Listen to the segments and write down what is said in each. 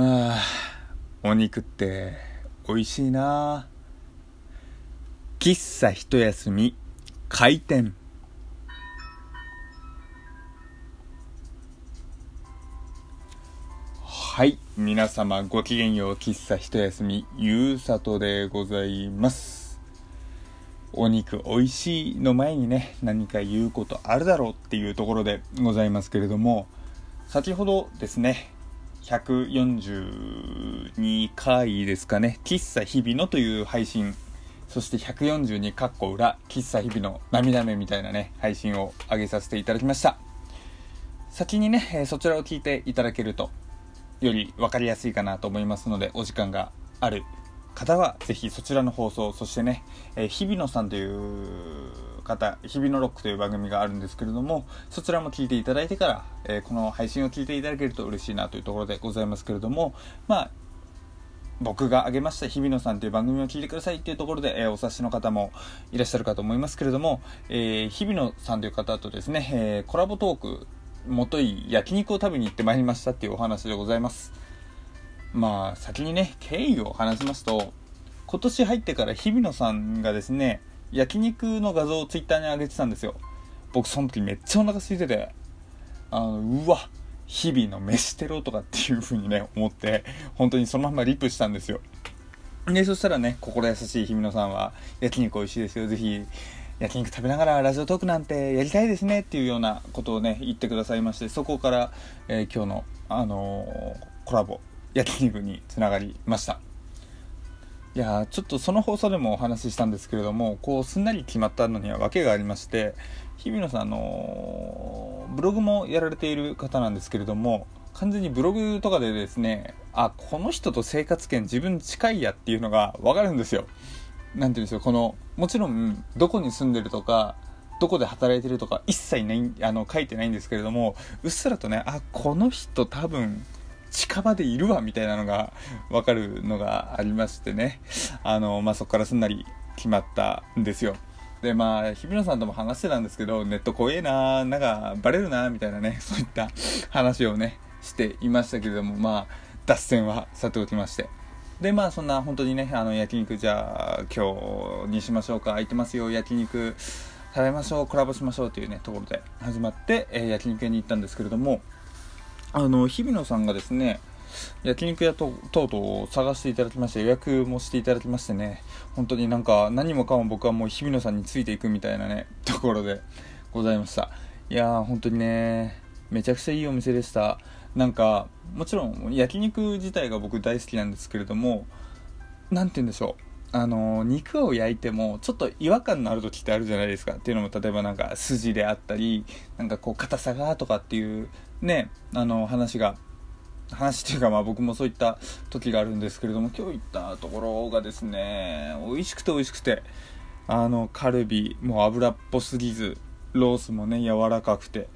ああお肉って美味しいな。喫茶一休み開店。はい。皆様ごきげんよう喫茶一休みゆうさとでございます。お肉美味しいの前にね何か言うことあるだろうっていうところでございますけれども先ほどですね142回ですかね。喫茶日々のという配信。そして142括弧裏喫茶日々の涙目みたいなね配信を上げさせていただきました。先にねそちらを聞いていただけるとより分かりやすいかなと思いますのでお時間がある方はぜひそちらの放送そしてね、えー、日比野さんという方日々のロックという番組があるんですけれどもそちらも聞いていただいてから、えー、この配信を聞いていただけると嬉しいなというところでございますけれどもまあ僕が挙げました日比野さんという番組を聞いてくださいっていうところで、えー、お察しの方もいらっしゃるかと思いますけれども、えー、日比野さんという方とですね、えー、コラボトークもとい焼肉を食べに行ってまいりましたっていうお話でございますまあ先にね経緯を話しますと今年入ってから日比野さんがですね焼肉の画像をツイッターに上げてたんですよ。僕その時めっちゃお腹空いててあのうわ日々の飯テロとかっていう風にね思って本当にそのままリプしたんですよ。でそしたらね心優しい日比野さんは焼肉美味しいですよぜひ焼肉食べながらラジオトークなんてやりたいですねっていうようなことをね言ってくださいましてそこから、えー、今日の、あのー、コラボ焼肉につながりましたいやちょっとその放送でもお話ししたんですけれどもこうすんなり決まったのには訳がありまして日比野さんのブログもやられている方なんですけれども完全にブログとかでですねあこの人と生活圏自分近いやっていうのが分かるんですよ。なんていうんですよこのもちろんどこに住んでるとかどこで働いてるとか一切ないあの書いてないんですけれどもうっすらとねあこの人多分近場でいるわみたいなのが分かるのがありましてね。あの、まあ、そこからすんなり決まったんですよ。でまあ日比野さんとも話してたんですけどネット怖えななんかバレるなみたいなね そういった話をねしていましたけれどもまあ脱線はさておきまして。でまあそんな本当にねあの焼肉じゃあ今日にしましょうか。空いてますよ。焼肉食べましょう。コラボしましょう。というねところで始まって、えー、焼肉屋に行ったんですけれどもあの日比野さんがですね焼肉屋ととうとう探していただきまして予約もしていただきましてね本当になんか何もかも僕はもう日比野さんについていくみたいなね ところでございました。いやー本当にねめちゃくちゃいいお店でした。なんかもちろん焼肉自体が僕大好きなんですけれども何て言うんでしょう。あの肉を焼いてもちょっと違和感のある時ってあるじゃないですか。っていうのも例えばなんか筋であったりなんかこう硬さがとかっていうねあの話が話っていうかまあ僕もそういった時があるんですけれども今日行ったところがですね美味しくて美味しくてあのカルビもう油っぽすぎずロースもね柔らかくて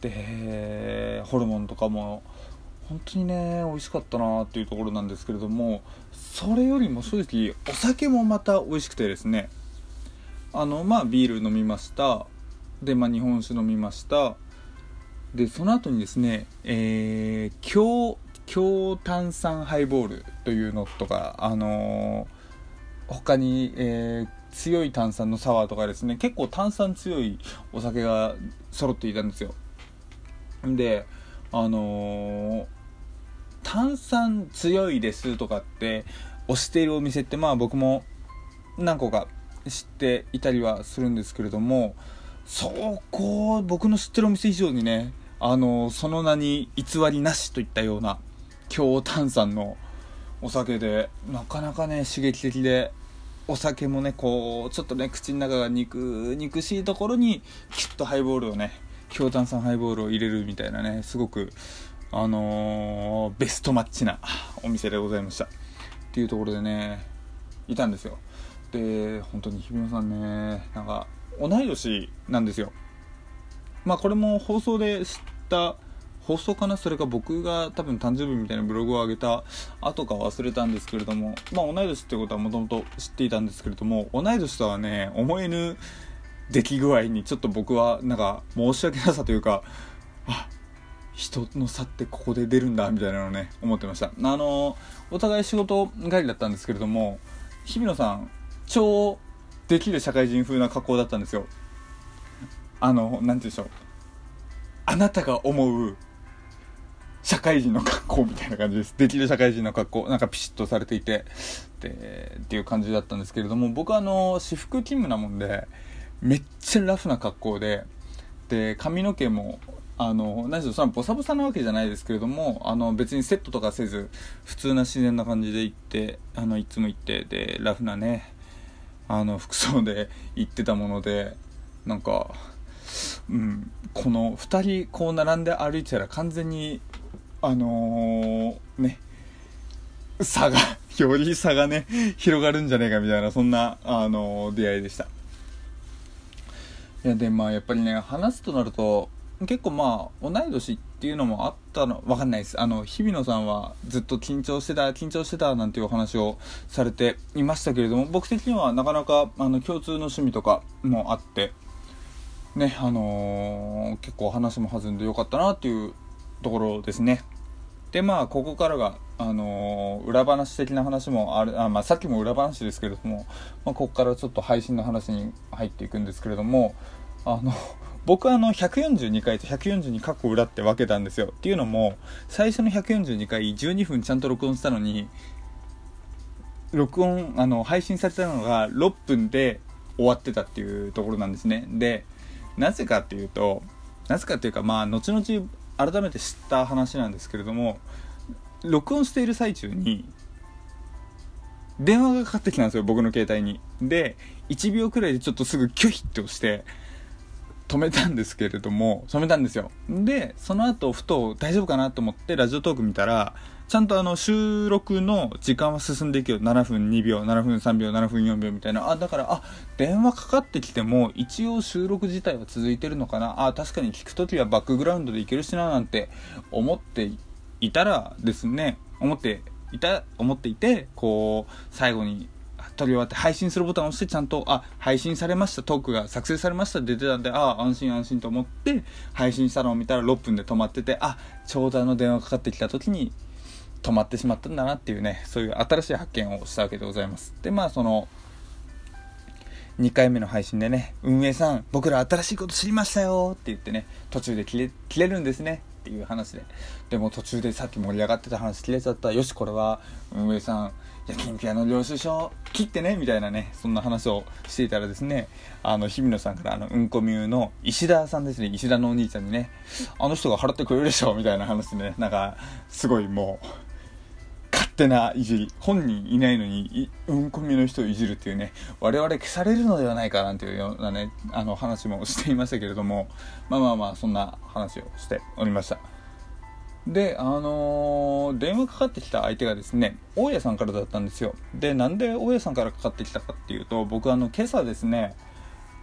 でホルモンとかも本当にね美味しかったなっていうところなんですけれどもそれよりも正直お酒もまた美味しくてですね。あのまあビール飲みました。でまあ日本酒飲みました。でその後にですねえー、強強炭酸ハイボールというのとかあのー、他に、えー、強い炭酸のサワーとかですね結構炭酸強いお酒が揃っていたんですよ。であのー、炭酸強いですとかって推しているお店ってまあ僕も何個か知っていたりはするんですけれどもそこ僕の知ってるお店以上にねあの、その名に偽りなしといったような強炭酸のお酒でなかなかね刺激的でお酒もねこうちょっとね口の中が肉肉しいところにキュッとハイボールをね強炭酸ハイボールを入れるみたいなねすごくあのー、ベストマッチなお店でございました。っていうところでねいたんですよ。で本当に日比野さんねなんか同い年なんですよ。まあこれも放送で知った放送かな？それか僕が多分誕生日みたいなブログを上げた後か忘れたんですけれどもまあ同い年ってことはもともと知っていたんですけれども同い年とはね思えぬ出来具合にちょっと僕はなんか申し訳なさというかあ人の差ってここで出るんだみたいなのね思ってました。あのお互い仕事帰りだったんですけれども日比野さん超できる社会人風な格好だったんですよ。あの何て言うんでしょう。あなたが思う社会人の格好みたいな感じです。できる社会人の格好、なんかピシッとされていて、で、っていう感じだったんですけれども、僕はあの、私服勤務なもんで、めっちゃラフな格好で、で、髪の毛も、あの、何しろそのボサボサなわけじゃないですけれども、あの、別にセットとかせず、普通な自然な感じで行って、あの、いつも行って、で、ラフなね、あの、服装で行ってたもので、なんか、うん、この2人こう並んで歩いてたら完全にあのー、ね差がより差がね広がるんじゃねえかみたいなそんな、あのー、出会いでした。いやでまあやっぱりね話すとなると結構まあ同い年っていうのもあったの分かんないです。あの日比野さんはずっと緊張してた緊張してたなんていうお話をされていましたけれども僕的にはなかなかあの共通の趣味とかもあってねあのー、結構話も弾んでよかったなっていうところですね。でまあここからが、あのー、裏話的な話もあるあ、まあ、さっきも裏話ですけれども、まあ、ここからちょっと配信の話に入っていくんですけれどもあの 僕はあの142回と142過去裏って分けたんですよ。っていうのも最初の142回12分ちゃんと録音したのに録音あの配信されたのが6分で終わってたっていうところなんですね。でなぜかっていうとなぜかっていうかまあ後々改めて知った話なんですけれども録音している最中に電話がかかってきたんですよ僕の携帯に。で1秒くらいでちょっとすぐ拒否って押して止めたんですけれども止めたんですよ。でその後ふと大丈夫かなと思ってラジオトーク見たらちゃんとあの収録の時間は進んでいくよ。7分2秒7分3秒7分4秒みたいな。あだからあ電話かかってきても一応収録自体は続いてるのかな。あ確かに聞く時はバックグラウンドでいけるしななんて思っていたらですね思っていた思っていてこう最後に撮り終わって配信するボタンを押してちゃんと、あ、配信されました、トークが作成されましたって出てたんで、ああ、安心安心と思って配信したのを見たら6分で止まってて、あ、ちょうどあの電話かかってきた時に止まってしまったんだなっていうねそういう新しい発見をしたわけでございます。でまあその2回目の配信でね運営さん僕ら新しいこと知りましたよって言ってね途中で切れ切れるんですね。っていう話で。でも途中でさっき盛り上がってた話切れちゃった。よしこれは運営さん夜勤ピアの領収書切ってね。みたいなね。そんな話をしていたらですね。あの日比野さんからあのうんこみゅうの石田さんですね。石田のお兄ちゃんにね。あの人が払ってくれるでしょ。みたいな話でね。なんかすごいもう手ないじり本人いないのにうんこみの人をいじるっていうね我々消されるのではないかなんていうようなねあの話もしていましたけれどもまあまあまあそんな話をしておりました。であのー、電話かかってきた相手がですね大家さんからだったんですよ。でなんで大家さんからかかってきたかっていうと僕あの今朝ですね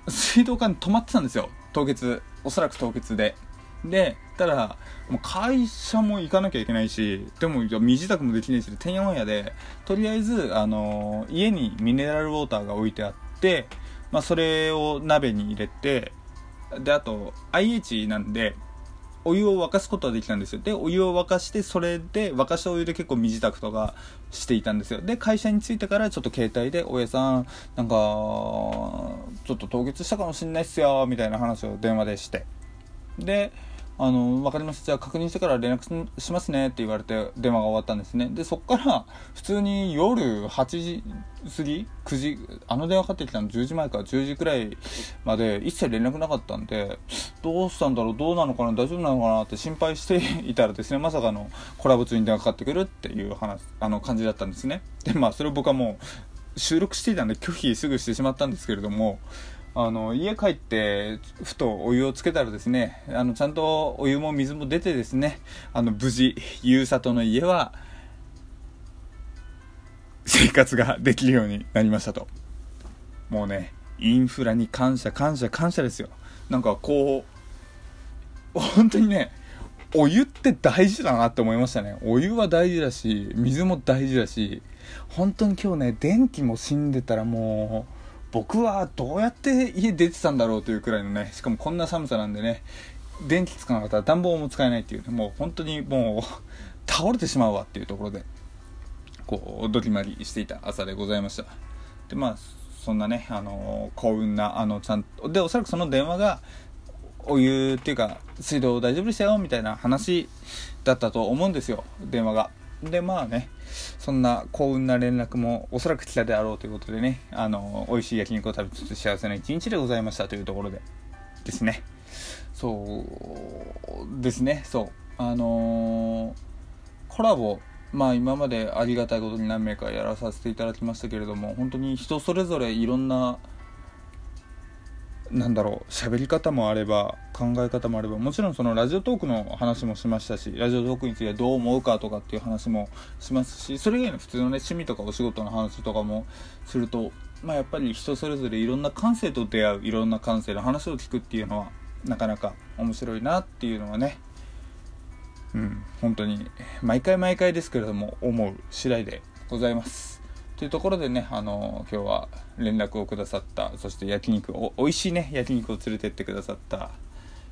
水道管止まってたんですよ。凍結おそらく凍結で。でたらもう会社も行かなきゃいけないしでも身支度もできないしてんやわんやでとりあえず、あのー、家にミネラルウォーターが置いてあって、まあ、それを鍋に入れてであと IH なんでお湯を沸かすことはできたんですよ。でお湯を沸かしてそれで沸かしたお湯で結構身支度とかしていたんですよ。で会社に着いてからちょっと携帯で「大家さんなんかちょっと凍結したかもしんないっすよ」みたいな話を電話でして。であの、分かりました。じゃあ確認してから連絡しますねって言われて電話が終わったんですね。で、そっから普通に夜8時過ぎ ?9 時あの電話かかってきたの10時前か10時くらいまで一切連絡なかったんで、どうしたんだろうどうなのかな大丈夫なのかなって心配していたらですね、まさかのコラボ中に電話かかってくるっていう話、あの感じだったんですね。で、まあそれを僕はもう収録していたんで拒否すぐしてしまったんですけれども、あの家帰ってふとお湯をつけたらですねあのちゃんとお湯も水も出てですねあの無事ゆうさとの家は生活ができるようになりましたと。もうねインフラに感謝感謝感謝ですよ。なんかこう本当にねお湯って大事だなって思いましたね。お湯は大事だし水も大事だし本当に今日ね電気も死んでたらもう僕はどうやって家出てたんだろうというくらいのねしかもこんな寒さなんでね電気つかなかったら暖房も使えないっていうねもう本当にもう倒れてしまうわっていうところでこうドキマリしていた朝でございました。でまあそんなねあの幸運なあのちゃんとでおそらくその電話がお湯っていうか水道大丈夫でしたよみたいな話だったと思うんですよ電話が。でまあねそんな幸運な連絡もおそらく来たであろうということでねあの美味しい焼肉を食べつつ幸せな一日でございましたというところでですね。そうですねそう。あのー、コラボまあ今までありがたいことに何名かやらさせていただきましたけれども本当に人それぞれいろんななんだろう喋り方もあれば考え方もあればもちろんそのラジオトークの話もしましたしラジオトークについてどう思うかとかっていう話もしますしそれ以外の普通のね趣味とかお仕事の話とかもするとまあやっぱり人それぞれいろんな感性と出会ういろんな感性の話を聞くっていうのはなかなか面白いなっていうのはねうん本当に毎回毎回ですけれども思う次第でございます。というところでね、あの今日は連絡をくださった、そして焼肉を、美味しいね、焼肉を連れてってくださった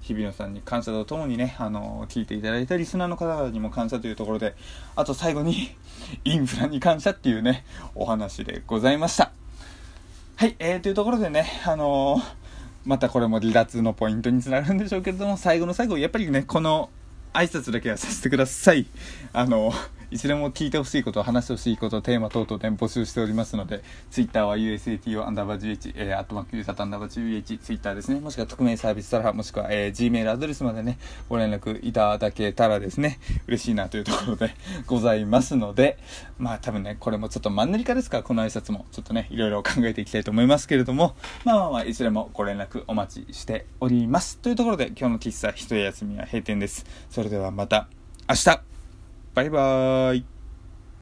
日比野さんに感謝とともにね、あの聞いていただいたリスナーの方々にも感謝というところで、あと最後に、インフラに感謝っていうね、お話でございました。はい、えー、というところでね、あのー、またこれも離脱のポイントにつながるんでしょうけれども、最後の最後、やっぱりね、この挨拶だけはさせてください。あのーいずれも聞いてほしいこと、話してほしいこと、テーマ等々で募集しておりますので、ツイッターは USATO アンダーバー GH、えー、アットマークユーサタアンダーバー GH、ツイッターですね、もしくは匿名サービスたら、もしくは、えー、Gmail アドレスまでね、ご連絡いただけたらですね、嬉しいなというところでございますので、まあ多分ね、これもちょっとマンネリ化ですから、この挨拶も、ちょっとね、いろいろ考えていきたいと思いますけれども、まあまあまあ、いずれもご連絡お待ちしております。というところで、今日の喫茶一休みは閉店です。それではまた明日バイバーイ。